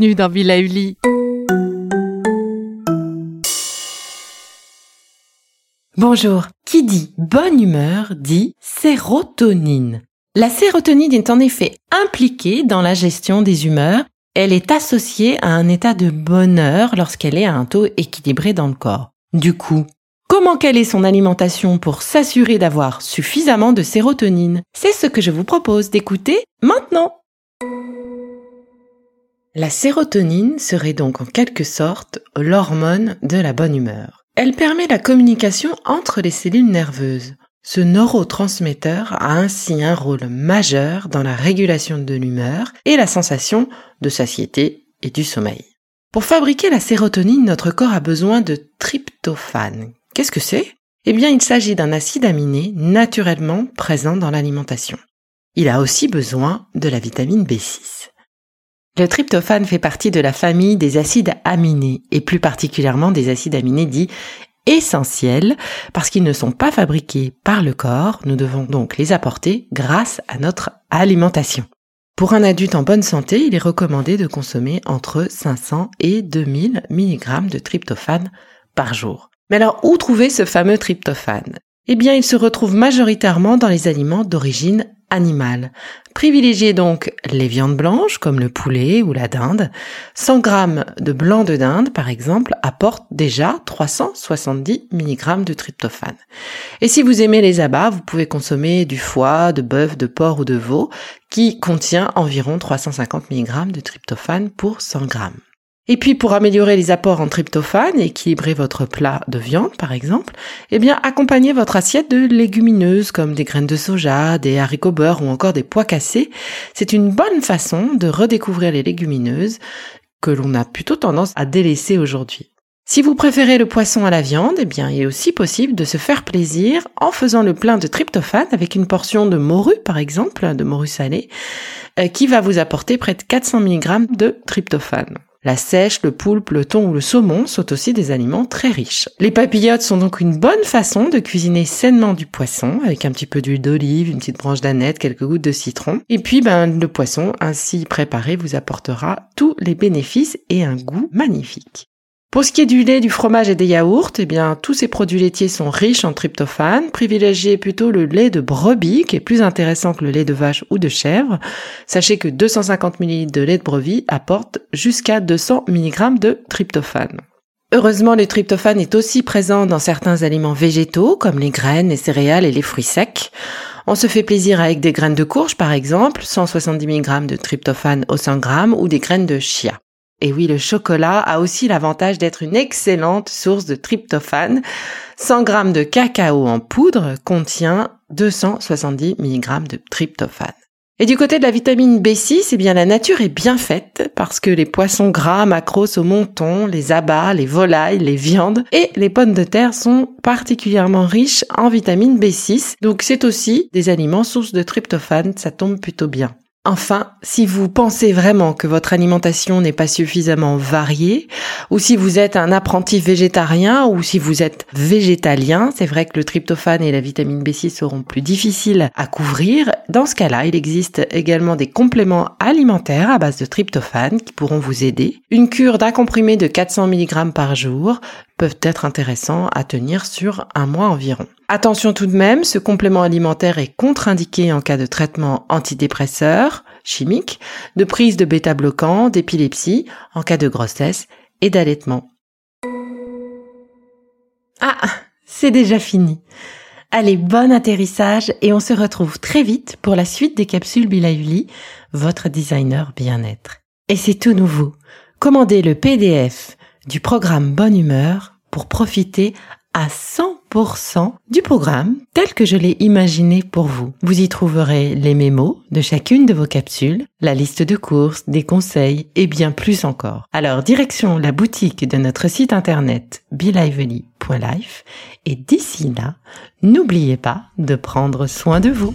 Bienvenue dans Villa Uli. Bonjour. Qui dit bonne humeur dit sérotonine. La sérotonine est en effet impliquée dans la gestion des humeurs. Elle est associée à un état de bonheur lorsqu'elle est à un taux équilibré dans le corps. Du coup, comment caler son alimentation pour s'assurer d'avoir suffisamment de sérotonine? C'est ce que je vous propose d'écouter maintenant. La sérotonine serait donc en quelque sorte l'hormone de la bonne humeur. Elle permet la communication entre les cellules nerveuses. Ce neurotransmetteur a ainsi un rôle majeur dans la régulation de l'humeur et la sensation de satiété et du sommeil. Pour fabriquer la sérotonine, notre corps a besoin de tryptophane. Qu'est-ce que c'est? Eh bien, il s'agit d'un acide aminé naturellement présent dans l'alimentation. Il a aussi besoin de la vitamine B6. Le tryptophane fait partie de la famille des acides aminés et plus particulièrement des acides aminés dits essentiels parce qu'ils ne sont pas fabriqués par le corps, nous devons donc les apporter grâce à notre alimentation. Pour un adulte en bonne santé, il est recommandé de consommer entre 500 et 2000 mg de tryptophane par jour. Mais alors, où trouver ce fameux tryptophane? Eh bien, il se retrouve majoritairement dans les aliments d'origine animal. Privilégiez donc les viandes blanches comme le poulet ou la dinde. 100 g de blanc de dinde, par exemple, apporte déjà 370 mg de tryptophane. Et si vous aimez les abats, vous pouvez consommer du foie, de bœuf, de porc ou de veau qui contient environ 350 mg de tryptophane pour 100 g. Et puis pour améliorer les apports en tryptophane et équilibrer votre plat de viande par exemple, eh bien accompagnez votre assiette de légumineuses comme des graines de soja, des haricots beurre ou encore des pois cassés. C'est une bonne façon de redécouvrir les légumineuses que l'on a plutôt tendance à délaisser aujourd'hui. Si vous préférez le poisson à la viande, eh bien, il est aussi possible de se faire plaisir en faisant le plein de tryptophane avec une portion de morue, par exemple, de morue salée, euh, qui va vous apporter près de 400 mg de tryptophane. La sèche, le poulpe, le thon ou le saumon sont aussi des aliments très riches. Les papillotes sont donc une bonne façon de cuisiner sainement du poisson avec un petit peu d'huile d'olive, une petite branche d'aneth, quelques gouttes de citron. Et puis, ben, le poisson ainsi préparé vous apportera tous les bénéfices et un goût magnifique. Pour ce qui est du lait, du fromage et des yaourts, eh bien, tous ces produits laitiers sont riches en tryptophane. Privilégiez plutôt le lait de brebis, qui est plus intéressant que le lait de vache ou de chèvre. Sachez que 250 ml de lait de brebis apporte jusqu'à 200 mg de tryptophane. Heureusement, le tryptophane est aussi présent dans certains aliments végétaux, comme les graines, les céréales et les fruits secs. On se fait plaisir avec des graines de courge, par exemple, 170 mg de tryptophane au 100 g, ou des graines de chia. Et oui, le chocolat a aussi l'avantage d'être une excellente source de tryptophane. 100 g de cacao en poudre contient 270 mg de tryptophane. Et du côté de la vitamine B6, eh bien, la nature est bien faite parce que les poissons gras, macros au monton, les abats, les volailles, les viandes et les pommes de terre sont particulièrement riches en vitamine B6. Donc, c'est aussi des aliments sources de tryptophane. Ça tombe plutôt bien. Enfin, si vous pensez vraiment que votre alimentation n'est pas suffisamment variée, ou si vous êtes un apprenti végétarien, ou si vous êtes végétalien, c'est vrai que le tryptophane et la vitamine B6 seront plus difficiles à couvrir. Dans ce cas-là, il existe également des compléments alimentaires à base de tryptophane qui pourront vous aider. Une cure d'un comprimé de 400 mg par jour peuvent être intéressants à tenir sur un mois environ. Attention tout de même, ce complément alimentaire est contre-indiqué en cas de traitement antidépresseur chimique, de prise de bêta-bloquants, d'épilepsie, en cas de grossesse et d'allaitement. Ah, c'est déjà fini. Allez, bon atterrissage et on se retrouve très vite pour la suite des capsules Bilauli, votre designer bien-être. Et c'est tout nouveau. Commandez le PDF du programme Bonne Humeur pour profiter à 100% du programme tel que je l'ai imaginé pour vous. Vous y trouverez les mémos de chacune de vos capsules, la liste de courses, des conseils et bien plus encore. Alors direction la boutique de notre site internet belively.life et d'ici là, n'oubliez pas de prendre soin de vous.